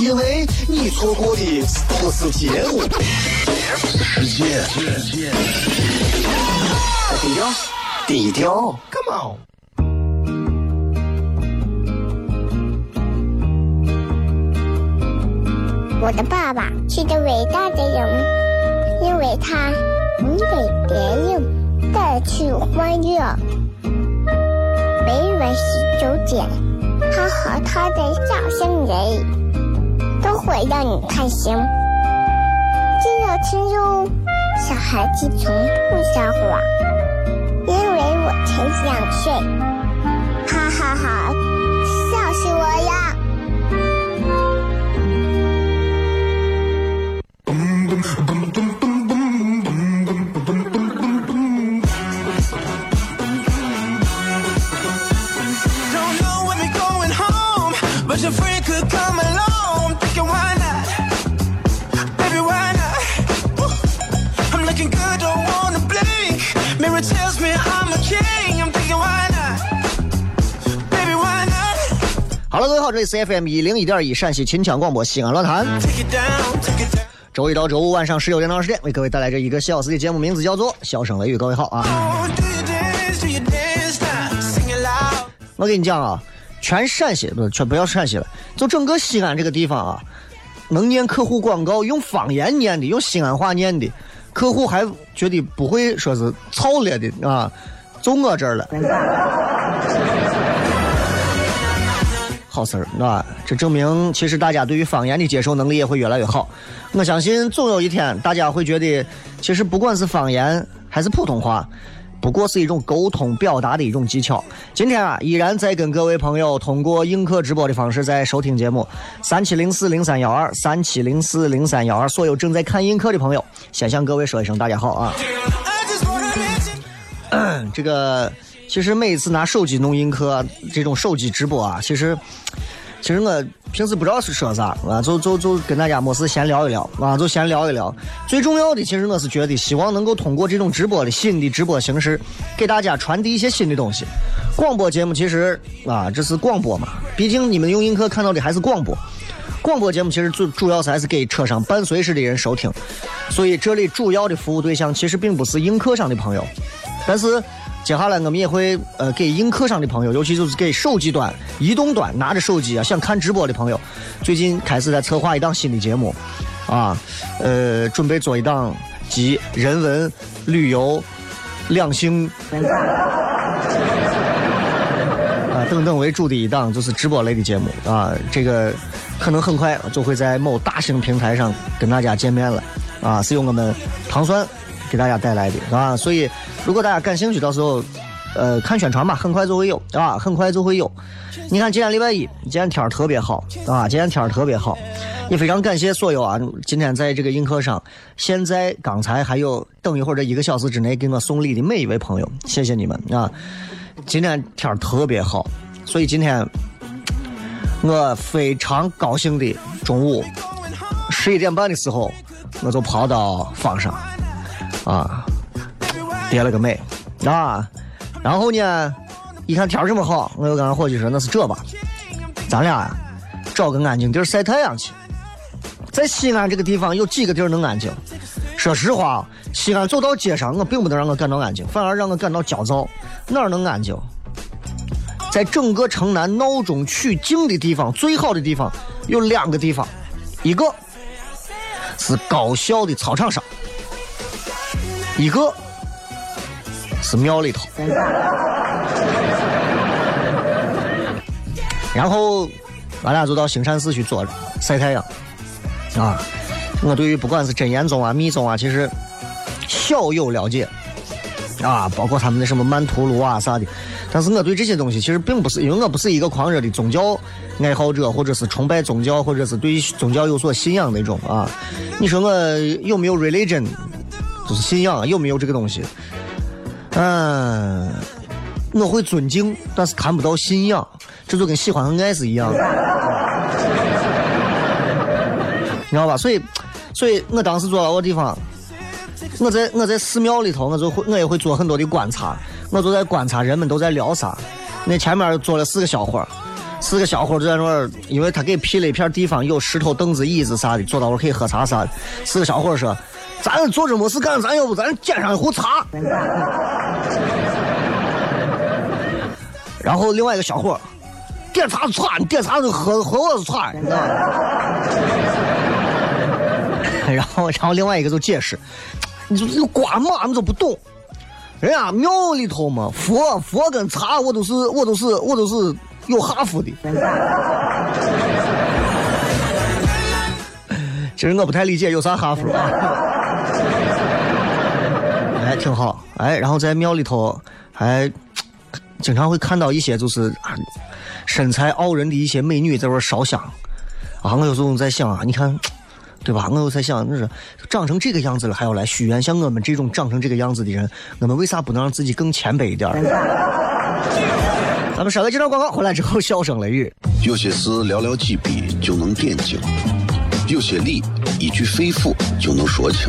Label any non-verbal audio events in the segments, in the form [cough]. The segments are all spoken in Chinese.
因为你错过的不是节目。低调，低调，Come on。我的爸爸是个伟大的人，因为他能给别人带去欢乐。每晚十九点，他和他的笑声人，都会让你开心。记得听哟，小孩子从不撒谎，因为我才想睡。哈哈哈，笑死我了！好，这里是 FM 一零一点一陕西秦腔广播西安论坛。周一到周五晚上十九点到二十点，为各位带来这一个小时的节目，名字叫做《笑声雷雨》。各位好啊！我跟你讲啊，全陕西不全不要陕西了，就整个西安这个地方啊，能念客户广告用方言念的，用西安话念的，客户还觉得不会说是操了的啊，就我这儿了。好事儿啊！这证明其实大家对于方言的接受能力也会越来越好。我相信总有一天，大家会觉得，其实不管是方言还是普通话，不过是一种沟通表达的一种技巧。今天啊，依然在跟各位朋友通过映客直播的方式在收听节目，三七零四零三幺二，三七零四零三幺二。所有正在看映客的朋友，先向各位说一声大家好啊. [coughs] 这个其实每一次拿手机弄映客这种手机直播啊，其实其实我平时不知道是说啥啊，就就就跟大家没事闲聊一聊啊，就闲聊一聊。最重要的，其实我是觉得希望能够通过这种直播的新的直播形式，给大家传递一些新的东西。广播节目其实啊，这是广播嘛，毕竟你们用映客看到的还是广播。广播节目其实主主要是还是给车上伴随式的人收听，所以这里主要的服务对象其实并不是映客上的朋友，但是接下来我们也会呃给映客上的朋友，尤其就是给手机端、移动端拿着手机啊想看直播的朋友，最近开始在策划一档新的节目，啊，呃，准备做一档集人文、旅游、两性。啊等等为主的一档就是直播类的节目啊，这个可能很快就会在某大型平台上跟大家见面了啊，是由我们糖酸给大家带来的啊，所以如果大家感兴趣，到时候呃看宣传吧，很快就会有啊，很快就会有。你看今天礼拜一，今天天儿特别好啊，今天天儿特别好，也非常感谢所有啊，今天在这个映客上，现在刚才还有等一会儿这一个小时之内给我送礼的每一位朋友，谢谢你们啊。今天天儿特别好，所以今天我非常高兴的中午十一点半的时候，我就跑到坊上啊，叠了个美啊，然后呢，一看天这么好，我又跟俺伙计说那是这吧，咱俩找个安静地儿晒太阳去。在西安这个地方有几个地儿能安静？说实话，西安走到街上，我并不能让我感到安静，反而让我感到焦躁。哪儿能安静？在整个城南闹中取静的地方，最好的地方有两个地方，一个是高校的操场上，一个是庙里头。然后，俺俩就到兴善寺去坐着晒太阳。啊，我对于不管是真言宗啊、密宗啊，其实小有了解。啊，包括他们的什么曼陀罗啊啥的。但是我对这些东西其实并不是，因为我不是一个狂热的宗教爱好者，或者是崇拜宗教，或者是对宗教有所信仰那种啊。你说我有没有 religion，就是信仰有没有这个东西？嗯，我会尊敬，但是谈不到信仰，这就跟喜欢和爱是一样的，[laughs] 你知道吧？所以，所以我当时坐到个地方。我在我在寺庙里头，我就会我也会做很多的观察，我就在观察人们都在聊啥。那前面坐了四个小伙四个小伙就在那儿，因为他给辟了一片地方，有石头、凳子、椅子啥的，坐到那儿可以喝茶啥的。四个小伙说：“咱坐着没事干，咱要不咱煎上一壶茶。”然后另外一个小伙点茶茶，你点茶是喝喝我的茶，你知道吗？[laughs] 然后然后另外一个就解释。你说这个瓜嘛，你都不懂。人家庙里头嘛，佛佛跟茶，我都是我都是我都是有哈佛的。[laughs] 其实我不太理解有啥哈佛啊。哎，挺好。哎，然后在庙里头还经常会看到一些就是身材傲人的一些美女在那烧香。啊，我有时候在想啊，你看。对吧？我又在想，那是长成这个样子了，还要来许愿？像我们这种长成这个样子的人，我们为啥不能让自己更谦卑一点？[laughs] 咱们稍微接段广告，回来之后笑声雷雨。有些事寥寥几笔就能点睛，有些理一句肺腑就能说清，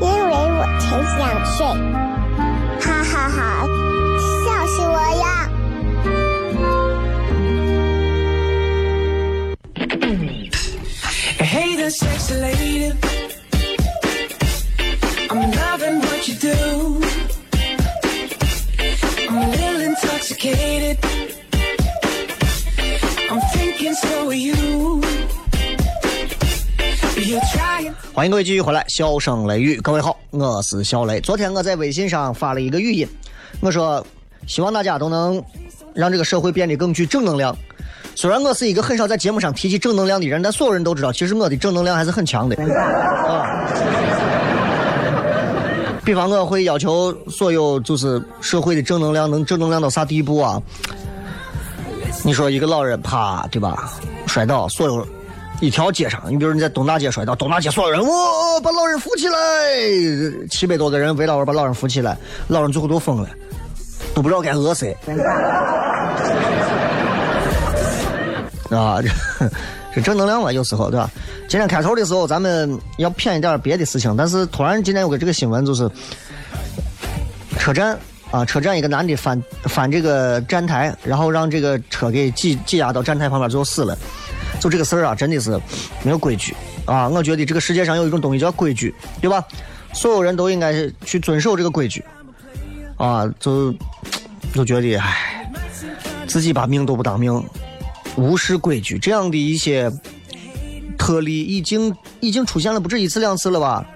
因为我才想睡。哈哈哈，笑死我了！欢迎各位继续回来，笑声雷雨，各位好，我是小雷。昨天我在微信上发了一个语音，我说希望大家都能让这个社会变得更具正能量。虽然我是一个很少在节目上提起正能量的人，但所有人都知道，其实我的正能量还是很强的。啊，比方我会要求所有就是社会的正能量能正能量到啥地步啊？你说一个老人啪，对吧？摔倒，所有一条街上，你比如你在东大街摔倒，东大街所有人哇把老人扶起来，七百多个人围着我把老人扶起来，老人最后都疯了，都不知道该讹谁。啊，[laughs] 这这正能量嘛，有时候对吧？今天开头的时候，咱们要偏一点别的事情，但是突然今天有个这个新闻，就是车站啊，车站一个男的翻翻这个站台，然后让这个车给挤挤压到站台旁边，最后死了。就这个事儿啊，真的是没有规矩啊！我觉得这个世界上有一种东西叫规矩，对吧？所有人都应该去遵守这个规矩啊！就就觉得唉，自己把命都不当命。无视规矩，这样的一些特例已经已经出现了不止一次两次了吧，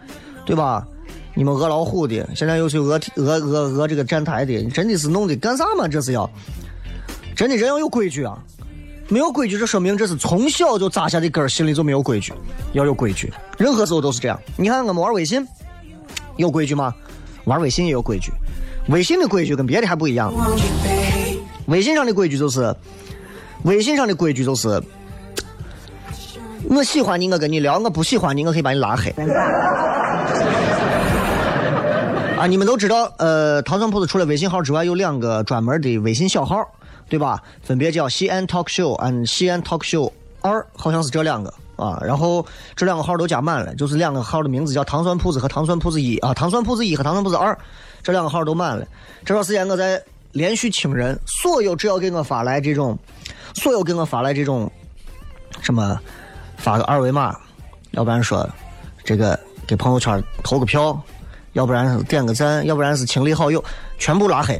对吧？你们讹老虎的，现在又去讹讹讹讹这个站台的，真的是弄的干啥嘛？这是要真的人要有规矩啊！没有规矩，这说明这是从小就扎下的根，心里就没有规矩。要有规矩，任何时候都是这样。你看我们玩微信有规矩吗？玩微信也有规矩，微信的规矩跟别的还不一样。微信上的规矩就是。微信上的规矩就是，我喜欢你，我跟你聊；我不喜欢你，我可以把你拉黑。啊，你们都知道，呃，糖蒜铺子除了微信号之外，有两个专门的微信小号，对吧？分别叫西安 Talk Show 和西安 Talk Show 二，好像是这两个啊。然后这两个号都加满了，就是两个号的名字叫糖蒜铺子和糖蒜铺子一啊，糖蒜铺子一和糖蒜铺子二，这两个号都满了。这段时间我在连续请人，所有只要给我发来这种，所有给我发来这种什么发个二维码，要不然说这个给朋友圈投个票，要不然点个赞，要不然是清理好友，全部拉黑。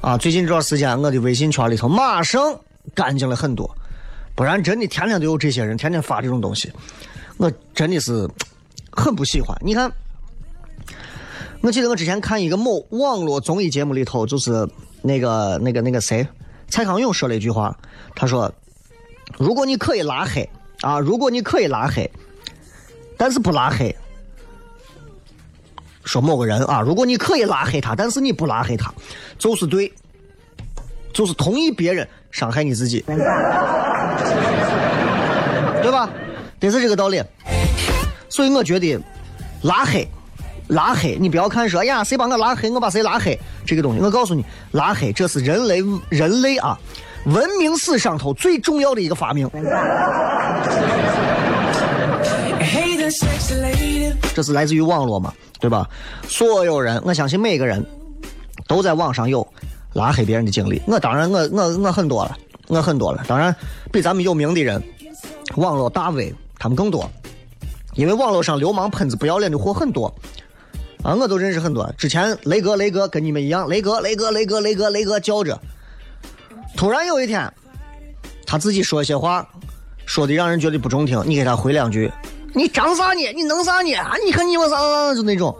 啊，最近这段时间我的微信圈里头马上干净了很多，不然真的天天都有这些人天天发这种东西，我真的是很不喜欢。你看，我记得我之前看一个某网络综艺节目里头，就是那个那个那个谁，蔡康永说了一句话，他说：“如果你可以拉黑啊，如果你可以拉黑，但是不拉黑。”说某个人啊，如果你可以拉黑他，但是你不拉黑他，就是对，就是同意别人伤害你自己，对吧？得是这个道理。所以我觉得拉黑，拉黑，你不要看说，哎呀，谁把我拉黑，我把谁拉黑，这个东西，我告诉你，拉黑这是人类人类啊文明史上头最重要的一个发明。这是来自于网络嘛，对吧？所有人，我相信每个人都在网上有拉黑别人的经历。我当然，我我我很多了，我很多了。当然，比咱们有名的人，网络大 V 他们更多，因为网络上流氓喷子不要脸的货很多啊，我都认识很多。之前雷哥，雷哥跟你们一样，雷哥，雷哥，雷哥，雷哥，雷哥叫着，突然有一天，他自己说一些话，说的让人觉得不中听，你给他回两句。你张啥呢？你弄啥呢？啊！你看你我啥就那种，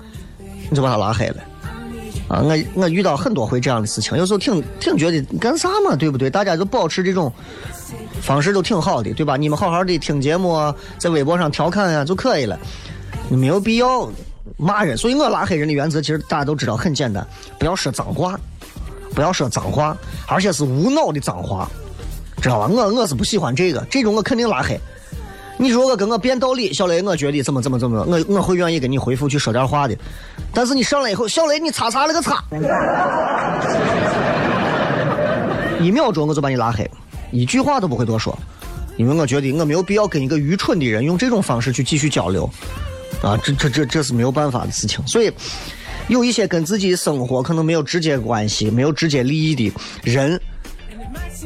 你就把他拉黑了。啊，我我遇到很多回这样的事情，有时候挺挺觉得干啥嘛，对不对？大家就保持这种方式都挺好的，对吧？你们好好的听节目啊，在微博上调侃啊就可以了，没有必要骂人。所以我拉黑人的原则其实大家都知道，很简单，不要说脏话，不要说脏话，而且是无脑的脏话，知道吧？我我是不喜欢这个，这种我肯定拉黑。你如果跟我辩道理，小雷，我觉得怎么怎么怎么，我我会愿意跟你回复去说点话的。但是你上来以后，小雷，你擦擦了个擦，[laughs] 一秒钟我就把你拉黑，一句话都不会多说，因为我觉得我没有必要跟一个愚蠢的人用这种方式去继续交流，啊，这这这这是没有办法的事情。所以，有一些跟自己生活可能没有直接关系、没有直接利益的人。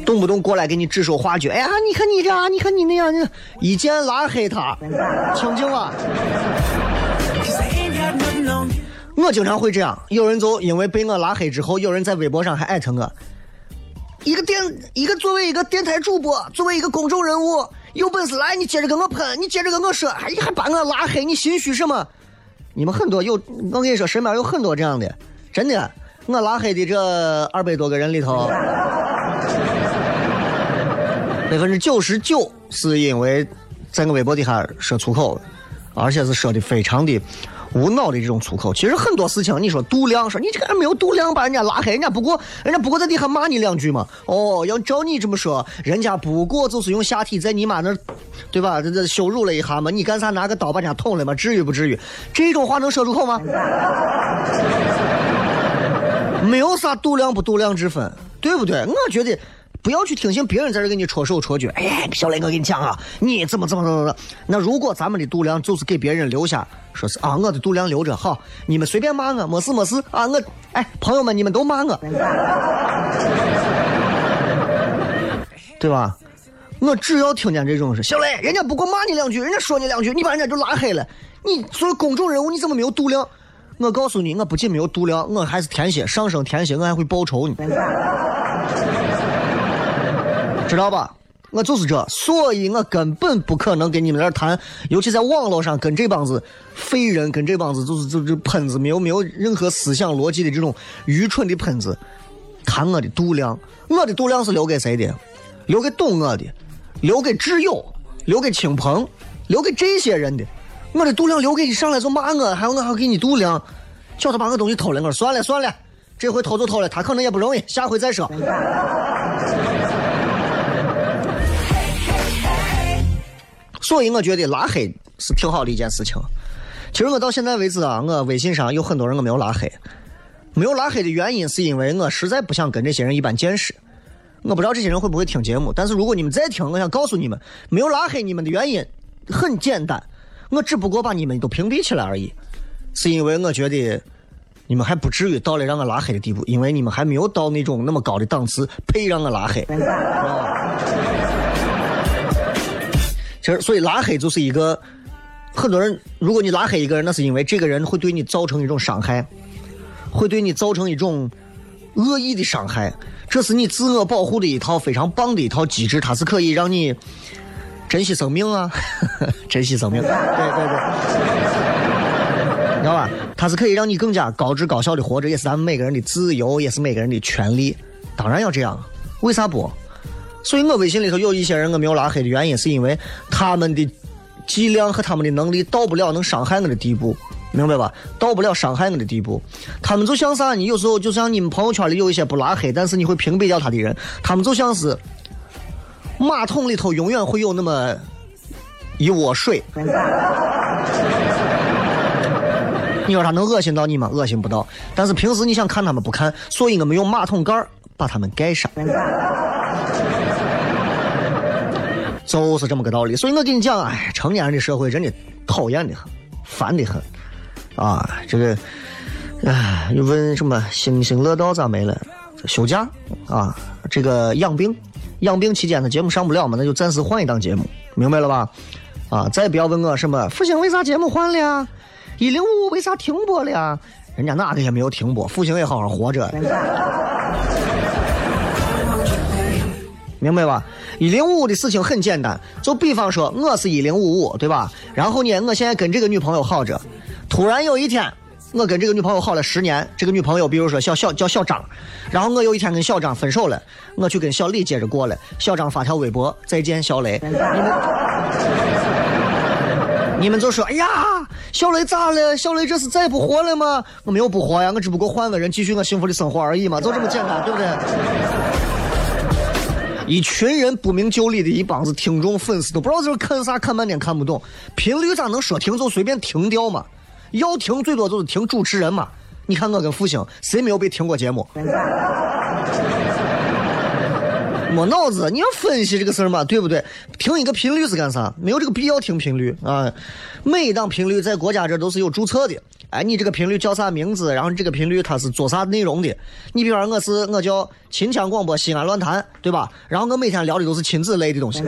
动不动过来给你指手画脚，哎呀，你看你这样，你看你那样，你一键拉黑他，清静了。我经常会这样，有人就因为被我拉黑之后，有人在微博上还艾特我。一个电，一个作为一个电台主播，作为一个公众人物，有本事来，你接着跟我喷，你接着跟我说，哎，你还把我拉黑，你心虚什么？你们很多有，我跟你说，身边有很多这样的，真的。我拉黑的这二百多个人里头，百分之九十九是因为在我微博底下说粗口，而且是说的非常的无脑的这种粗口。其实很多事情，你说度量，说你这个人没有度量，把人家拉黑，人家不过人家不过在底下骂你两句嘛。哦，要照你这么说，人家不过就是用下体在你妈那，对吧？这这羞辱了一下嘛。你干啥拿个刀把人家捅了嘛？至于不至于？这种话能说出口吗？没有啥度量不度量之分，对不对？我觉得不要去听信别人在这给你戳手戳脚。哎，小雷，我跟你讲啊，你怎么怎么怎么怎么？那如果咱们的度量就是给别人留下，说是啊，我的度量留着好，你们随便骂我，没事没事啊。我哎，朋友们，你们都骂我，对吧？我只要听见这种事，小雷，人家不过骂你两句，人家说你两句，你把人家就拉黑了。你作为公众人物，你怎么没有度量？我告诉你，我不仅没有度量，我还是天蝎，上升天蝎，我还会报仇呢，知道吧？我就是这，所以我根本不可能跟你们那谈，尤其在网络上跟这帮子废人，跟这帮子就是就是喷子，没有没有任何思想逻辑的这种愚蠢的喷子谈我的度量。我的度量是留给谁的？留给懂我的，留给挚友，留给亲朋，留给这些人的。我的度量留给你上来就骂我，还有我还给你度量，叫他把我东西偷了，我说算了算了，这回偷就偷了，他可能也不容易，下回再说。所以我觉得拉黑是挺好的一件事情。其实我到现在为止啊，我微信上有很多人我没有拉黑，没有拉黑的原因是因为我实在不想跟这些人一般见识。我不知道这些人会不会听节目，但是如果你们在听，我想告诉你们，没有拉黑你们的原因很简单，我只不过把你们都屏蔽起来而已，是因为我觉得你们还不至于到了让我拉黑的地步，因为你们还没有到那种那么高的档次配让我拉黑。其实，所以拉黑就是一个很多人，如果你拉黑一个人，那是因为这个人会对你造成一种伤害，会对你造成一种恶意的伤害。这是你自我保护的一套非常棒的一套机制，它是可以让你珍惜生命啊，珍惜生命。对对对，你知道吧？它是可以让你更加高质高效的活着，也是咱们每个人的自由，也是每个人的权利。当然要这样，为啥不？所以我微信里头有一些人我没有拉黑的原因，是因为他们的剂量和他们的能力到不了能伤害我的地步，明白吧？到不了伤害我的地步。他们就像啥？你有时候就像你们朋友圈里有一些不拉黑，但是你会屏蔽掉他的人，他们就像是马桶里头永远会有那么一窝水。[laughs] 你说他能恶心到你吗？恶心不到。但是平时你想看他们不看，所以我们用马桶盖把他们盖上。就是这么个道理，所以我跟你讲，哎，成年人的社会真的讨厌的很，烦的很，啊，这个，哎，又问什么星星乐道咋没了？休假啊，这个养病，养病期间的节目上不了嘛，那就暂时换一档节目，明白了吧？啊，再不要问我什么复兴为啥节目换了呀，一零五五为啥停播了呀？人家哪个也没有停播，复兴也好好活着。[laughs] 明白吧？一零五五的事情很简单，就比方说我是一零五五，对吧？然后呢，我现在跟这个女朋友好着，突然有一天，我跟这个女朋友好了十年，这个女朋友比如说小小叫小张，然后我有一天跟小张分手了，我去跟小李接着过了，小张发条微博再见小雷，你们你们就说，哎呀，小雷咋了？小雷这是再不活了吗？我没有不活呀，我只不过换个人继续我幸福的生活而已嘛，就这么简单，对不对？一群人不明就里的一帮子听众粉丝都不知道这是看啥，看半天看不懂。频率咋能说停就随便停掉嘛？要停最多就是停主持人嘛。你看我跟复兴谁没有被停过节目？[laughs] 没脑子，你要分析这个事儿嘛，对不对？听一个频率是干啥？没有这个必要听频率啊。每一档频率在国家这都是有注册的。哎，你这个频率叫啥名字？然后你这个频率它是做啥内容的？你比方我是我叫秦腔广播西安论坛，对吧？然后我每天聊的都是亲子类的东西，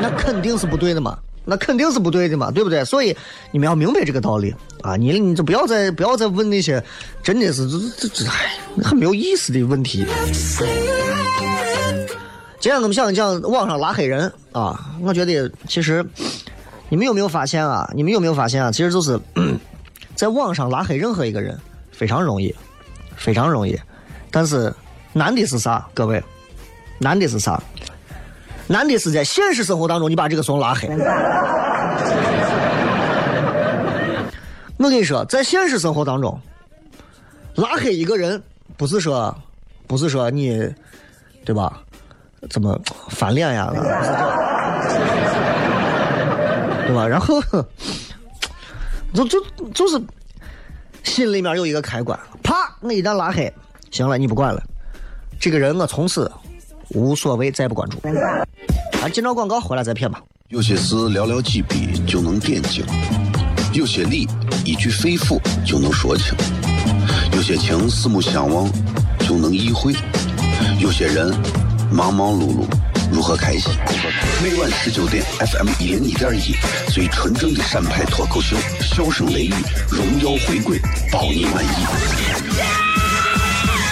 那肯定是不对的嘛，那肯定是不对的嘛，对不对？所以你们要明白这个道理啊！你你就不要再不要再问那些真的是这这这哎很没有意思的问题。今天我们想讲网上拉黑人啊，我觉得其实。你们有没有发现啊？你们有没有发现啊？其实就是 [clears throat] 在网上拉黑任何一个人非常容易，非常容易。但是难的是啥？各位，难的是啥？难的是在现实生活当中你把这个怂拉黑。我跟你说，在现实生活当中，拉黑一个人不是说不是说你对吧？怎么翻脸呀？对吧？然后，就就就是心里面有一个开关，啪！我一旦拉黑，行了，你不管了，这个人我从此无所谓，再不关注。啊，进到广告回来再骗吧。有些事寥寥几笔就能点睛，有些理一句肺腑就能说清，有些情四目相望就能意会，有些人忙忙碌碌。如何开心？每晚十九点，FM 一零一点一，最纯正的陕派脱口秀，笑声雷雨，荣耀回归，保你满意。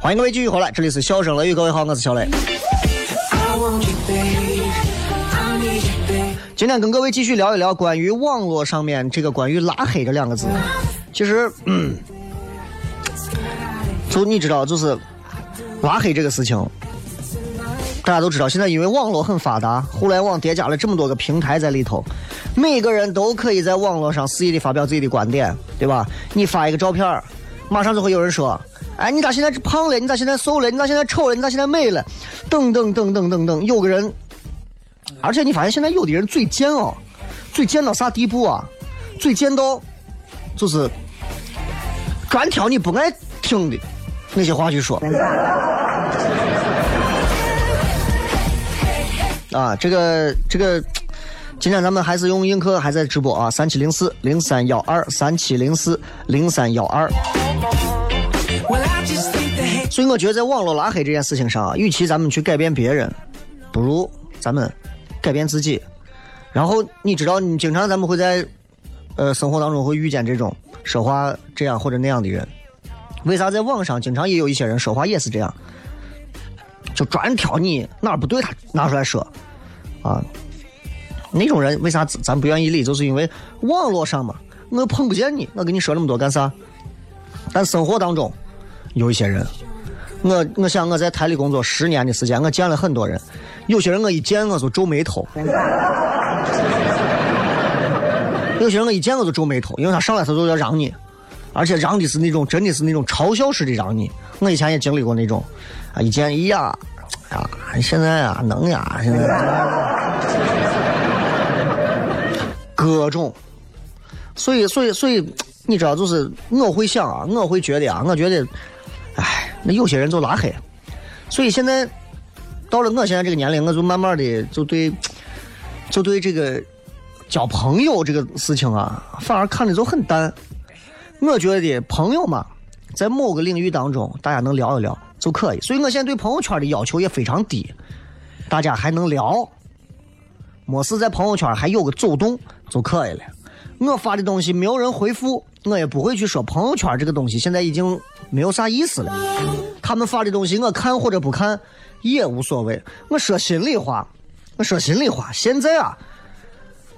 欢迎各位继续回来，这里是笑声雷雨，各位好，我是小雷。今天跟各位继续聊一聊关于网络上面这个关于拉黑这两个字。其实，嗯，就你知道，就是拉黑这个事情，大家都知道，现在因为网络很发达，互联网叠加了这么多个平台在里头，每个人都可以在网络上肆意的发表自己的观点，对吧？你发一个照片，马上就会有人说：“哎，你咋现在胖了？你咋现在瘦了？你咋现在丑了？你咋现在美了？”等等等等等等，有个人而且你发现现在有的人嘴贱哦，嘴贱到啥地步啊？嘴贱到就是专挑你不爱听的那些话去说。[laughs] 啊，这个这个，今天咱们还是用映客还在直播啊，三七零四零三幺二三七零四零三幺二。所以我觉得在网络拉黑这件事情上啊，与其咱们去改变别人，不如咱们改变自己。然后你知道，你经常咱们会在呃生活当中会遇见这种说话这样或者那样的人。为啥在网上经常也有一些人说话也是这样，就专挑你哪不对他拿出来说啊？那种人为啥咱不愿意理？就是因为网络上嘛，我碰不见你，我跟你说那么多干啥？但生活当中有一些人，我我想我在台里工作十年的时间，我见了很多人，有些人我一见我就皱眉头，[laughs] 有些人我一见我就皱眉头，因为他上来他就要让你，而且让的是那种真的是那种嘲笑式的让你。我以前也经历过那种，啊，一见一呀，啊，现在啊能呀，现在各种，所以所以所以你知道，就是我会想啊，我会觉得啊，我觉得，哎，那有些人就拉黑，所以现在到了我现在这个年龄，我就慢慢的就对，就对这个交朋友这个事情啊，反而看的就很淡。我觉得朋友嘛，在某个领域当中，大家能聊一聊就可以。所以我现在对朋友圈的要求也非常低，大家还能聊，没事在朋友圈还有个走动就可以了。我发的东西没有人回复，我也不会去说朋友圈这个东西现在已经没有啥意思了。他们发的东西我看或者不看也无所谓。我说心里话，我说心里话，现在啊，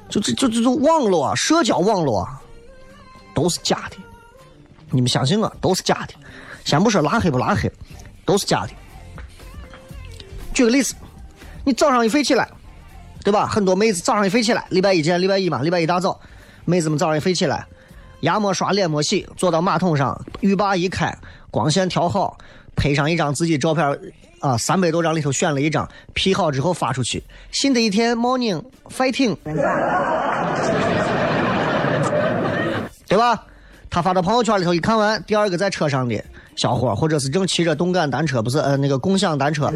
就这就这种网络，社交网络，都是假的。你们相信我，都是假的。先不说拉黑不拉黑，都是假的。举个例子，你早上一飞起来，对吧？很多妹子早上一飞起来，礼拜一见礼拜一嘛，礼拜一大早，妹子们早上一飞起来，牙没刷，脸没洗，坐到马桶上，浴霸一开，光线调好，拍上一张自己照片，啊，三百多张里头选了一张，P 好之后发出去。新的一天，morning fighting，[laughs] 对吧？他发到朋友圈里头一看完，第二个在车上的小伙，或者是正骑着动感单车，不是呃那个共享单车，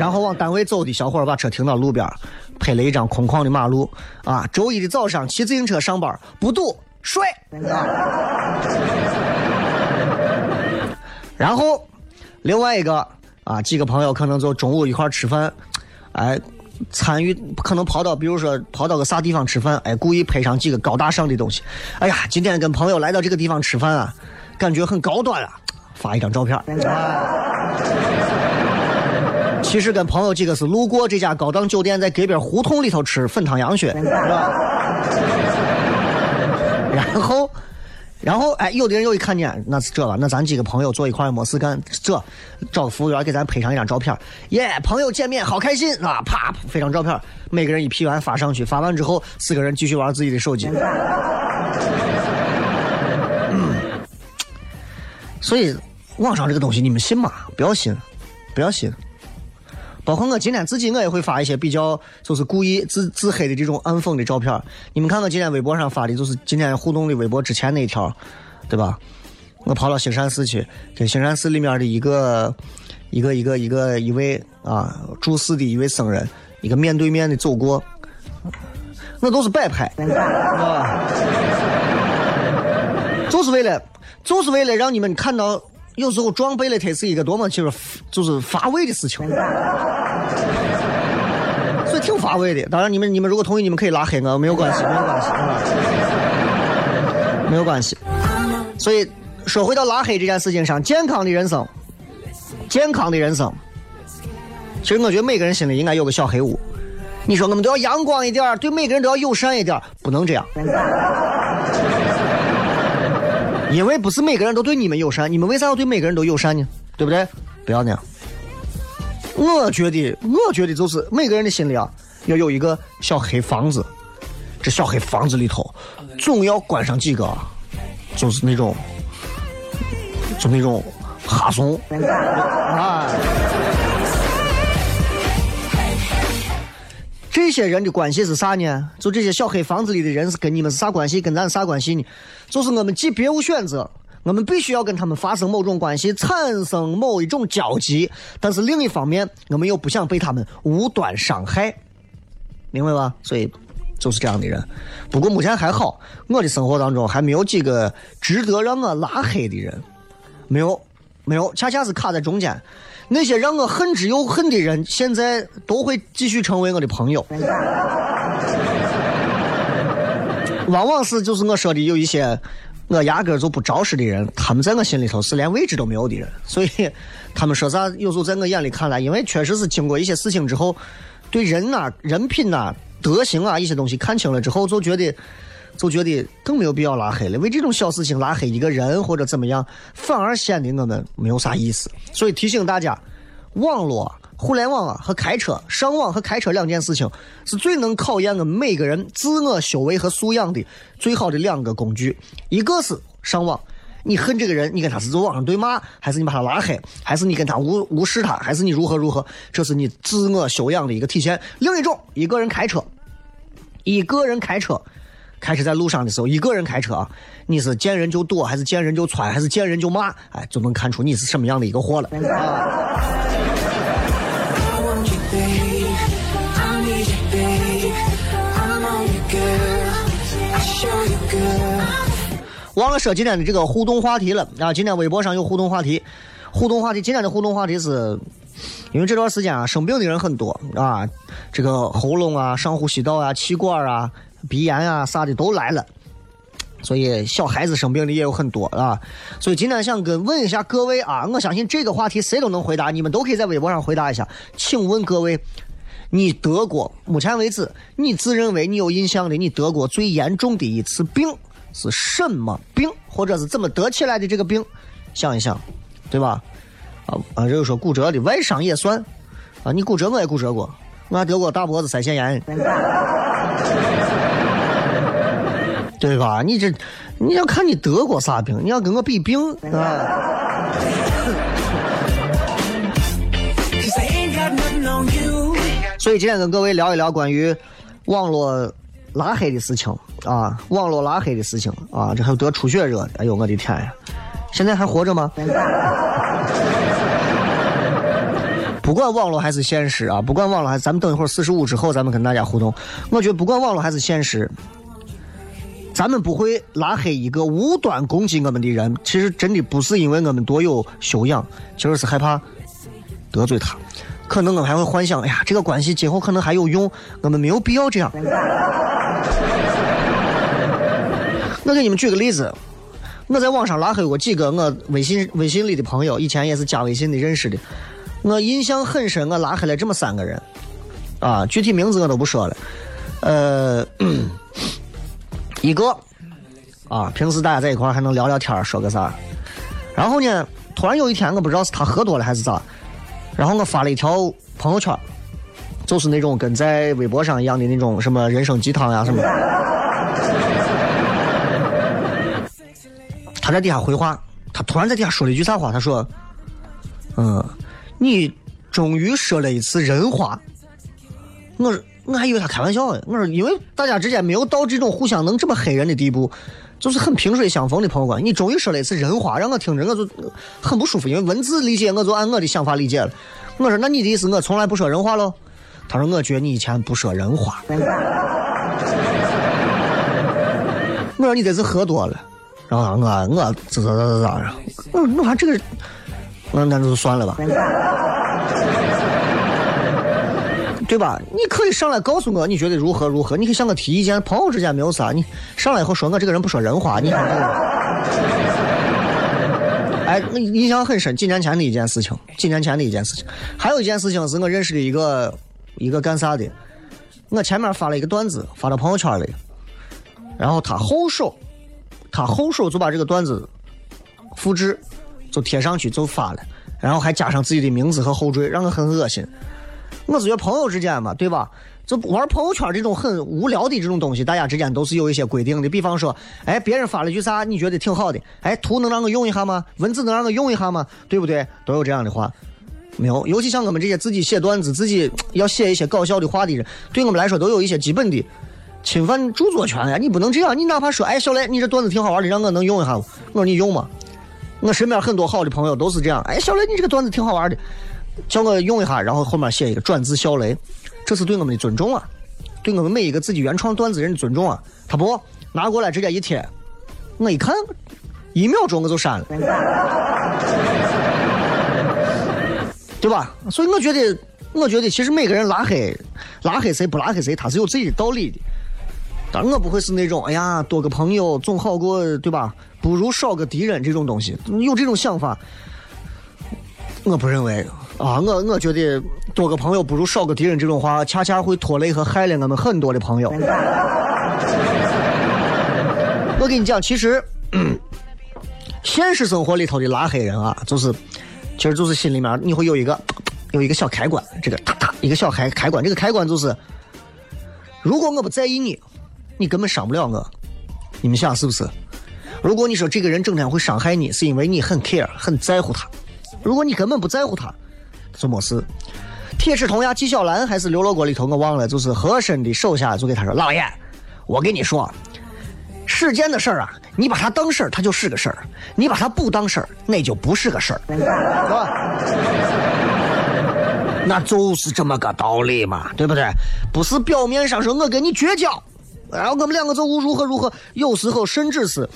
然后往单位走的小伙把车停到路边，拍了一张空旷的马路啊。周一的早上骑自行车上班不堵，帅。然后另外一个啊，几个朋友可能就中午一块吃饭，哎。参与可能跑到，比如说跑到个啥地方吃饭，哎，故意拍上几个高大上的东西。哎呀，今天跟朋友来到这个地方吃饭啊，感觉很高端啊，发一张照片。其实跟朋友几个是路过这家高档酒店，在隔壁胡同里头吃粉汤羊血，[laughs] 是吧？然后，然后哎，有的人又一看见，那是这了，那咱几个朋友坐一块儿没事干，这找个服务员给咱拍上一张照片，耶，朋友见面好开心啊！啪，拍张照片，每个人一 P 完发上去，发完之后，四个人继续玩自己的手机。嗯，[laughs] 所以网上这个东西你们信吗？不要信，不要信。包括我今天自己我也会发一些比较就是故意自自黑的这种暗讽的照片。你们看我今天微博上发的，就是今天互动的微博之前那一条，对吧？我跑到兴善寺去，跟兴善寺里面的一个一个一个一个一位啊住寺的一位僧人，一个面对面的走过，那都是摆拍，啊，[laughs] 就是为了就是为了让你们看到，有时候装备了它是一个多么就是就是乏味的事情，所以挺乏味的。当然，你们你们如果同意，你们可以拉黑我，没有关系，没有关系，没有关系。所以说回到拉黑这件事情上，健康的人生，健康的人生，其实我觉得每个人心里应该有个小黑屋。你说我们都要阳光一点，对每个人都要友善一点，不能这样。因为不是每个人都对你们友善，你们为啥要对每个人都友善呢？对不对？不要那样。我觉得，我觉得就是每个人的心里啊，要有一个小黑房子，这小黑房子里头总要关上几个，就是那种，就那种哈怂啊。[laughs] 这些人的关系是啥呢？就这些小黑房子里的人是跟你们是啥关系？跟咱是啥关系呢？就是我们既别无选择，我们必须要跟他们发生某种关系，产生某一种交集。但是另一方面，我们又不想被他们无端伤害，明白吧？所以就是这样的人。不过目前还好，我的生活当中还没有几个值得让我拉黑的人，没有，没有，恰恰是卡在中间。那些让我恨之又恨的人，现在都会继续成为我的朋友。[laughs] 往往是就是我说的有一些我压根就不招识的人，他们在我心里头是连位置都没有的人。所以他们说啥，有时候在我眼里看来，因为确实是经过一些事情之后，对人呐、人品呐、德行啊一些东西看清了之后，就觉得就觉得更没有必要拉黑了。为这种小事情拉黑一个人或者怎么样，反而显得我们没有啥意思。所以提醒大家，网络、互联网啊和开车、上网和开车两件事情，是最能考验我们每个人自我修为和素养的最好的两个工具。一个是上网，你恨这个人，你跟他是在网上对骂，还是你把他拉黑，还是你跟他无无视他，还是你如何如何，这是你自我修养的一个体现。另一种，一个人开车，一个人开车。开车在路上的时候，一个人开车啊，你是见人就躲，还是见人就窜，还是见人就骂？哎，就能看出你是什么样的一个货了。啊忘了说今天的这个互动话题了啊！今天微博上有互动话题，互动话题今天的互动话题是，因为这段时间啊生病的人很多啊，这个喉咙啊、上呼吸道啊、气管啊、鼻炎啊啥的都来了，所以小孩子生病的也有很多啊。所以今天想跟问一下各位啊，我相信这个话题谁都能回答，你们都可以在微博上回答一下。请问各位，你得过目前为止你自认为你有印象的你得过最严重的一次病是什么病，或者是怎么得起来的这个病？想一想，对吧？啊啊，这个说骨折的外伤也算啊，你骨折我也骨折过，我还得过大脖子腮腺炎，对吧？你这你要看你得过啥病，你要跟我比病啊。所以今天跟各位聊一聊关于网络拉黑的事情啊，网络拉黑的事情啊，这还有得出血热的，哎呦我的天呀！现在还活着吗？不管网络还是现实啊，不管网络还是，咱们等一会儿四十五之后，咱们跟大家互动。我觉得不管网络还是现实，咱们不会拉黑一个无端攻击我们的人。其实真的不是因为我们多有修养，其实是害怕得罪他。可能我们还会幻想，哎呀，这个关系今后可能还有用，我们没有必要这样。我给你们举个例子，我在网上拉黑过几个我微信微信里的朋友，以前也是加微信的认识的，我印象很深，我拉黑了这么三个人，啊，具体名字我都不说了，呃，一个啊，平时大家在一块还能聊聊天，说个啥，然后呢，突然有一天我不知道是他喝多了还是咋，然后我发了一条朋友圈，就是那种跟在微博上一样的那种什么人生鸡汤呀什么的。[laughs] 他在底下回话他突然在底下说了一句啥话？他说：“嗯，你终于说了一次人话。”我我还以为他开玩笑呢。我说，因为大家之间没有到这种互相能这么黑人的地步，就是很萍水相逢的朋友关系。你终于说了一次人话，让我听着我就很不舒服。因为文字理解，我就按我的想法理解了。我说，那你的意思我从来不说人话喽？他说，我觉得你以前不说人话。我说你这是喝多了。然后我我咋咋咋咋咋？我我说这个，那那就算了吧。对吧？你可以上来告诉我你觉得如何如何，你可以向我提意见。朋友之间没有啥，你上来以后说我这个人不说人话，你看。[laughs] 哎，我印象很深，几年前的一件事情，几年前的一件事情。还有一件事情是我认识的一个一个干啥的，我前面发了一个段子发到朋友圈里，然后他后手，他后手就把这个段子复制，就贴上去就发了，然后还加上自己的名字和后缀，让我很恶心。我是觉朋友之间嘛，对吧？就玩朋友圈这种很无聊的这种东西，大家之间都是有一些规定的。比方说，哎，别人发了句啥，你觉得挺好的，哎，图能让我用一下吗？文字能让我用一下吗？对不对？都有这样的话，没有。尤其像我们这些自己写段子、自己要写一些搞笑的话的人，对我们来说都有一些基本的侵犯著作权呀。你不能这样，你哪怕说，哎，小雷，你这段子挺好玩的，让我能用一下我说你用吗？我身边很多好的朋友都是这样，哎，小雷，你这个段子挺好玩的。叫我用一下，然后后面写一个转字小雷，这是对我们的尊重啊，对我们每一个自己原创段子人的尊重啊。他不拿过来直接一贴，我一看，一秒钟我就删了，对吧？所以我觉得，我觉得其实每个人拉黑，拉黑谁不拉黑谁，他是有自己的道理的。但我不会是那种，哎呀，多个朋友总好过，对吧？不如少个敌人这种东西，有这种想法，我不认为。啊，我我觉得多个朋友不如少个敌人，这种话恰恰会拖累和害了我们很多的朋友。[laughs] 我跟你讲，其实现实生活里头的拉黑人啊，就是，其实就是心里面你会有一个有一个小开关，这个哒哒一个小开开关，这个开关就是，如果我不在意你，你根本伤不了我。你们想是不是？如果你说这个人整天会伤害你，是因为你很 care 很在乎他。如果你根本不在乎他。就没事。铁齿铜牙纪晓岚还是刘罗锅里头我忘了，就是和珅的手下就给他说：“老爷，我跟你说，世间的事儿啊，你把它当事儿，它就是个事儿；你把它不当事儿，那就不是个事儿，[laughs] 是吧？那就是这么个道理嘛，对不对？不是表面上说我跟你绝交，然后我们两个就如何如何，有时候甚至是，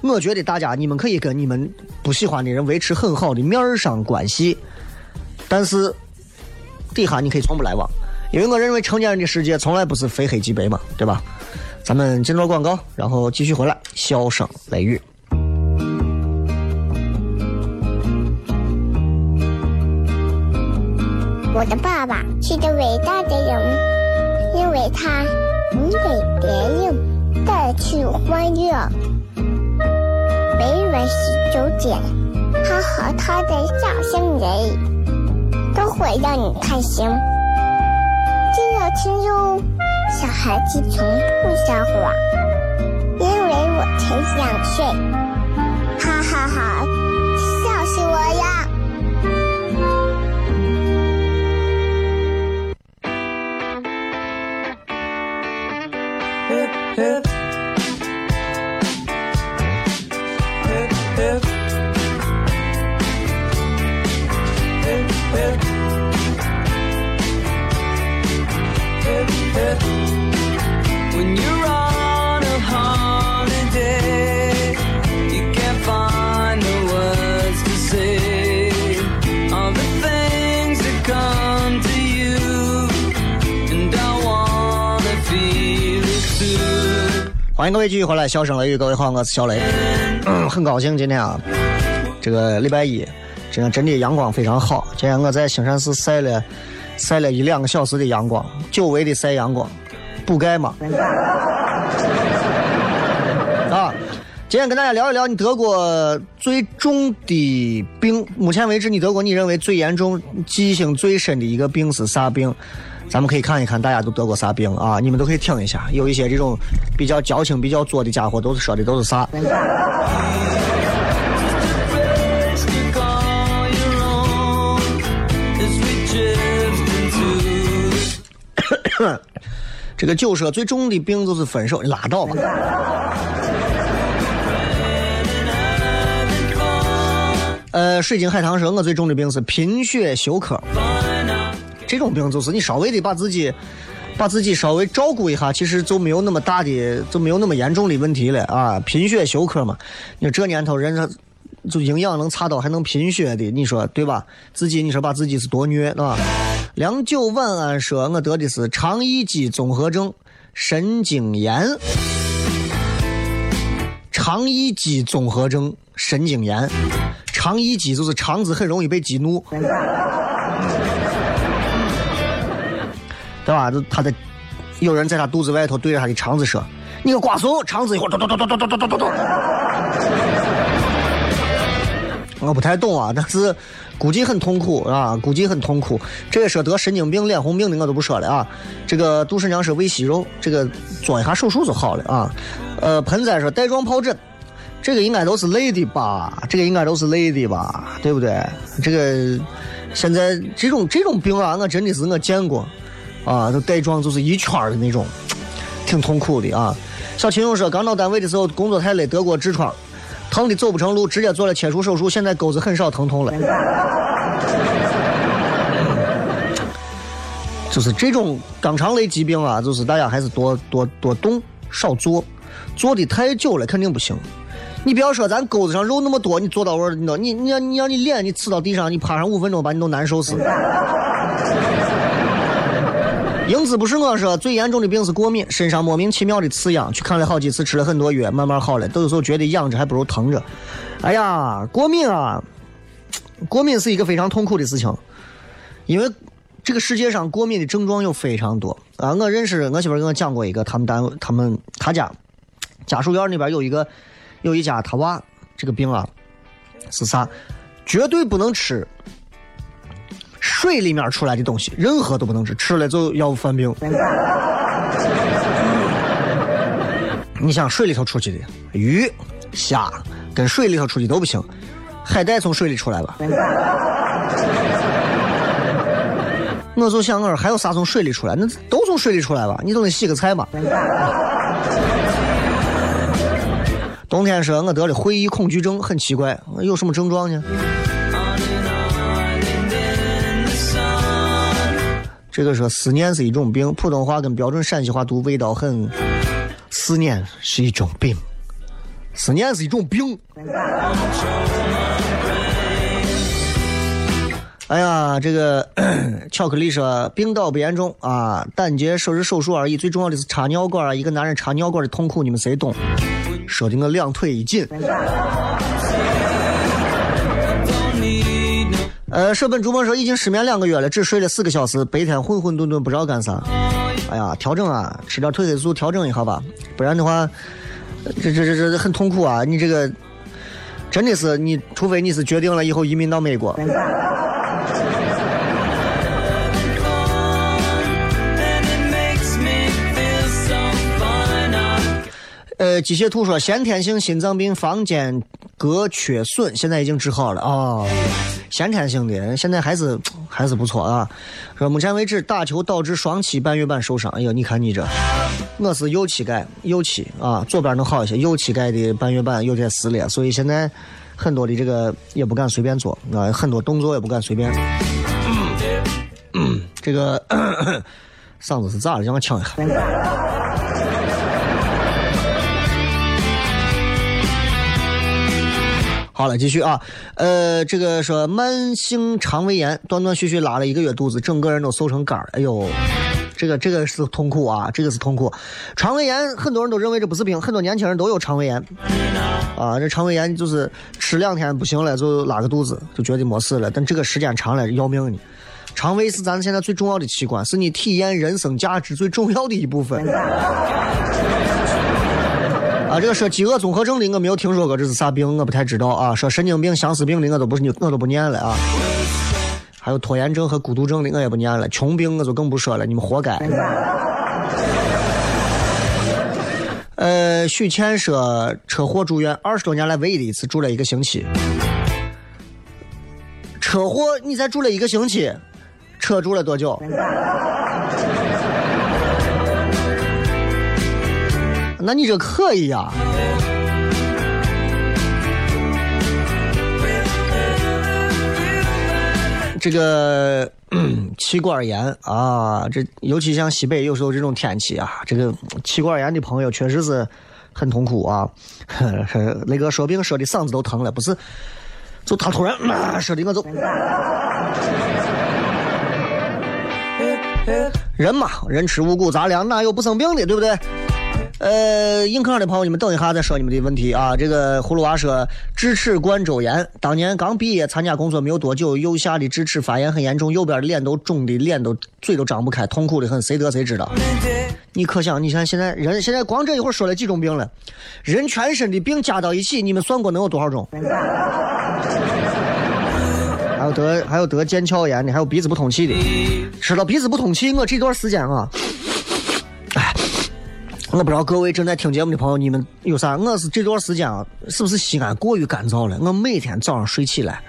我觉得大家你们可以跟你们不喜欢的人维持很好的面上关系。”但是底下你可以从不来往，因为我认为成年人的世界从来不是非黑即白嘛，对吧？咱们进段广告，然后继续回来，笑声雷雨。我的爸爸是个伟大的人，因为他能给别人带去欢乐。每晚十九点，他和他的笑声人。都会让你开心。记得听哟，小孩子从不撒谎，因为我才两岁。哈哈哈，笑死我呀！欢迎各位继续回来，笑声雷雨，各位好，我是小雷，很高兴今天啊，这个礼拜一，今天真的阳光非常好。今天我在兴善寺晒了晒了一两个小时的阳光，久违的晒阳光，补钙嘛。啊，今天跟大家聊一聊你得过最重的病，目前为止你得过你认为最严重、记性最深的一个病是啥病？咱们可以看一看，大家都得过啥病啊？你们都可以听一下，有一些这种比较矫情、比较作的家伙，都是说的都是啥。哼这个酒说最重的病就是分手，你拉倒吧。呃，水晶海棠说，我最重的病是贫血休克。这种病就是你稍微的把自己，把自己稍微照顾一下，其实就没有那么大的，就没有那么严重的问题了啊。贫血休克嘛，你说这年头人家就营养能差到还能贫血的，你说对吧？自己你说把自己是多虐啊？良久晚安说，我得的是肠易激综合症，神经炎。肠易激综合症，神经炎。肠易激就是肠子很容易被激怒，[laughs] 对吧？就他的有人在他肚子外头对着他的肠子说：“你个瓜怂！”肠子一会儿咚咚咚咚咚咚咚咚咚。我不太懂啊，但是估计很痛苦啊，估计很痛苦。这个说得神经病、脸红病的我都不说了啊。这个杜十娘说胃息肉，这个做一下手术就好了啊。呃，盆栽说带状疱疹。这个应该都是累的吧？这个应该都是累的吧？对不对？这个现在这种这种病啊，我真的是我见过啊，都带状就是一圈的那种，挺痛苦的啊。小秦勇说，刚到单位的时候工作太累，得过痔疮，疼的走不成路，直接做了切除手术，现在钩子很少疼痛了。就是这种肛肠类疾病啊，就是大家还是多多多动少做，做的太久了肯定不行。你不要说咱钩子上肉那么多，你做到位儿，你你你让你让你脸你呲到地上，你趴上五分钟，把你都难受死。英子不是我说，最严重的病是过敏，身上莫名其妙的刺痒，去看了好几次，吃了很多药，慢慢好了。都有时候觉得痒着还不如疼着。哎呀，过敏啊，过敏是一个非常痛苦的事情，因为这个世界上过敏的症状有非常多啊。我认识我媳妇跟我讲过一个，他们单位他们他家家属院那边有一个。有一家他娃这个病啊，是啥？绝对不能吃水里面出来的东西，任何都不能吃，吃了就要犯病。你想水里头出去的鱼、虾，跟水里头出去都不行。海带从水里出来吧？我就想我说还有啥从水里出来？那都从水里出来吧？你总得洗个菜嘛。冬天说，我得了会议恐惧症，很奇怪，有什么症状呢？这个说思念是一种病，普通话跟标准陕西话读味道很。思念是一种病，思念是一种病。哎呀，这个 [coughs] 巧克力说病倒不严重啊，胆结石是手术而已，最重要的是插尿管啊，一个男人插尿管的痛苦，你们谁懂？说的我两腿一紧。呃，舍本逐末说已经失眠两个月了，只睡了四个小时，白天混混沌沌不知道干啥。哎呀，调整啊，吃点褪黑素调整一下吧，不然的话，这这这这很痛苦啊！你这个真的是你，除非你是决定了以后移民到美国。[laughs] 呃，机械兔说先天性心脏病房间隔缺损，现在已经治好了啊。先天性的，现在还是还是不错啊。说目前为止打球导致双膝半月板受伤，哎呀，你看你这，我是右膝盖，右膝啊，左边能好一些，右膝盖的半月板有点撕裂，所以现在很多的这个也不敢随便做啊，很多动作也不敢随便。这个 [clears throat] 嗓子是咋了？让我抢一下。好了，继续啊，呃，这个说慢性肠胃炎，断断续续拉了一个月肚子，整个人都瘦成干儿。哎呦，这个这个是痛苦啊，这个是痛苦。肠胃炎很多人都认为这不是病，很多年轻人都有肠胃炎。啊，这肠胃炎就是吃两天不行了就拉个肚子，就觉得没事了，但这个时间长了要命呢。肠胃是咱现在最重要的器官，是你体验人生价值最重要的一部分。啊，这个说饥饿综合症的我没有听说过，这是啥病？我不太知道啊。说神经病、相思病的我都不我都不念了啊。还有拖延症和孤独症的我也不念了。穷病我就更不说了，你们活该。[laughs] 呃，许倩说车祸住院，二十多年来唯一的一次住了一个星期。车祸你才住了一个星期，车住了多久？那你这可以呀、这个气管炎啊，这尤其像西北有时候这种天气啊，这个气管炎的朋友确实是很痛苦啊。[laughs] 那个说病说的嗓子都疼了，不是？就他突然、说的我就。人嘛，人吃五谷杂粮，哪有不生病的，对不对？呃，硬壳的朋友，你们等一下再说你们的问题啊。这个葫芦娃说智齿冠周炎，当年刚毕业参加工作没有多久，右下的智齿发炎很严重，右边的脸都肿的，脸都嘴都张不开，痛苦的很，谁得谁知道。你可想，你看现在人现在光这一会儿说了几种病了，人全身的病加到一起，你们算过能有多少种？[laughs] 还有得还有得腱鞘炎的，还有鼻子不通气的。说到鼻子不通气，我这段时间啊，我不知道各位正在听节目的朋友，你们有啥？我是这段时间啊，是不是西安过于干燥了？我每天早上睡起来，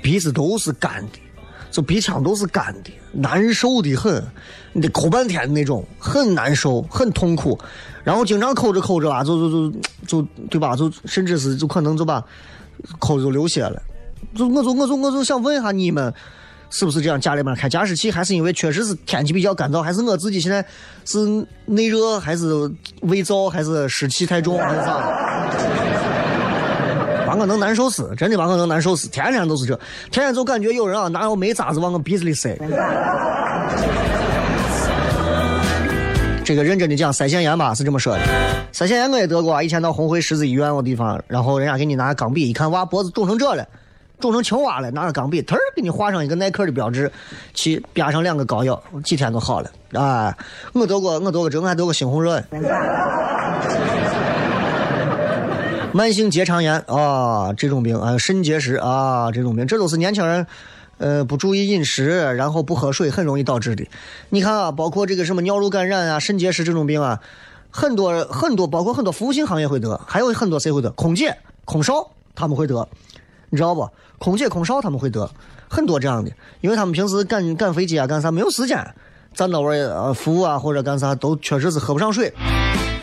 鼻子都是干的，就鼻腔都是干的，难受的很，你得抠半天的那种，很难受，很痛苦。然后经常抠着抠着啊，就就就就对吧？就甚至是就可能就把抠就流血了。就我就我就我就想问一下你们，是不是这样？家里面开加湿器，还是因为确实是天气比较干燥，还是我自己现在是内热，还是胃燥，还是湿气太重，还是啥？[laughs] 把我能难受死，真的把我能难受死，天天都是这，天天就感觉有人啊拿个煤渣子往我鼻子里塞。这个认真的讲，腮腺炎吧是这么说的。腮腺炎我也得过啊，以前到红会十字医院我地方，然后人家给你拿钢笔，一看哇脖子肿成这了，肿成青蛙了，拿个钢笔，忒儿给你画上一个耐克的标志，去边上两个膏药，几天就好了。哎，我得过，我得过这，我还得过猩红热。慢性结肠炎啊，这种病啊，肾结石啊，这种病，这都是年轻人。呃，不注意饮食，然后不喝水，很容易导致的。你看啊，包括这个什么尿路感染啊、肾结石这种病啊，很多很多，包括很多服务性行业会得，还有很多谁会得？空姐、空少他们会得，你知道不？空姐、空少他们会得，很多这样的，因为他们平时赶赶飞机啊，干啥没有时间站到位呃服务啊或者干啥，都确实是喝不上水。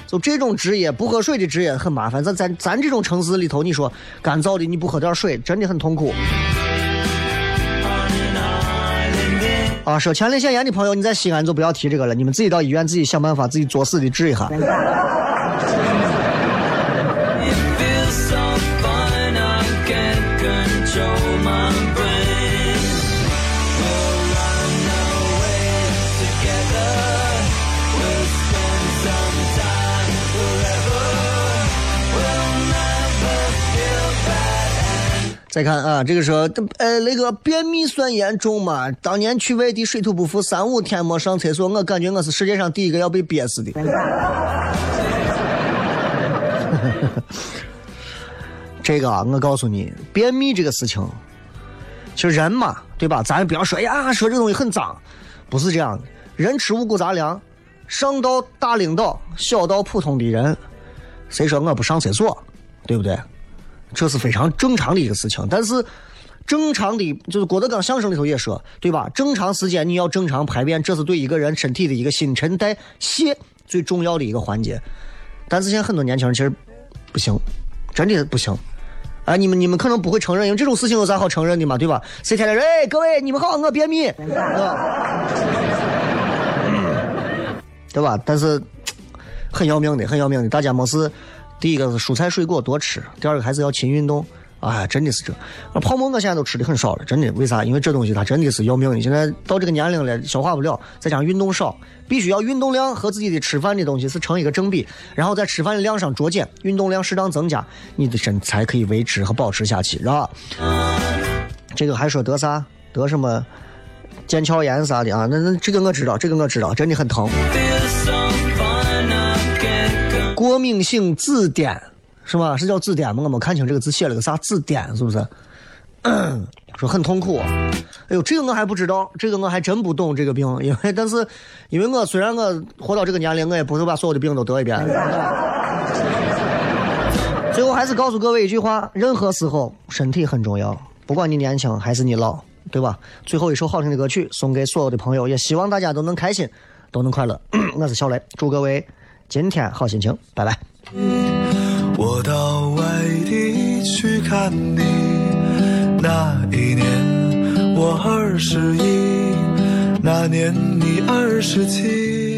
就这种职业，不喝水的职业很麻烦。咱咱咱这种城市里头，你说干燥的，你不喝点水，真的很痛苦。啊，说前列腺炎的朋友，你在西安就不要提这个了，你们自己到医院自己想办法，自己作死的治一下。再看啊，这个说，呃，那个便秘算严重吗？当年去外地水土不服，三五天没上厕所，我感觉我是世界上第一个要被憋死的。[laughs] 这个啊，我告诉你，便秘这个事情，其实人嘛，对吧？咱不要说，哎呀，说这东西很脏，不是这样的。人吃五谷杂粮，上到大领导，小到普通的人，谁说我不上厕所，对不对？这是非常正常的一个事情。但是，正常的就是郭德纲相声里头也说，对吧？正常时间你要正常排便，这是对一个人身体的一个新陈代谢最重要的一个环节。但是现在很多年轻人其实不行，真的不行。哎，你们你们可能不会承认，因为这种事情有啥好承认的嘛，对吧？谁天天说，哎，各位你们好，我便秘，对吧？[laughs] 对吧？但是很要命的，很要命的。大家没事，第一个是蔬菜水果多吃，第二个还是要勤运动。哎，真的是这。那泡馍我现在都吃的很少了，真的。为啥？因为这东西它真的是要命的。现在到这个年龄了，消化不了，再加上运动少，必须要运动量和自己的吃饭的东西是成一个正比，然后在吃饭的量上酌减，运动量适当增加，你的身材可以维持和保持下去，是吧？这个还说得啥？得什么腱鞘炎啥的啊？那那这个我知道，这个我知道，真的很疼。Can't control. 过敏性紫癜是吧？是叫紫癜吗？我没看清这个字写了个啥紫癜，是不是？[clears throat] 说很痛苦。哎呦，这个我还不知道，这个我还真不懂这个病，因为但是因为我虽然我活到这个年龄，我也不会把所有的病都得一遍。最后还是告诉各位一句话：任何时候身体很重要，不管你年轻还是你老，对吧？最后一首好听的歌曲送给所有的朋友，也希望大家都能开心，都能快乐。我是小雷，祝各位今天好心情，拜拜。我到外地去看你，那一年我二十一，那年你二十七。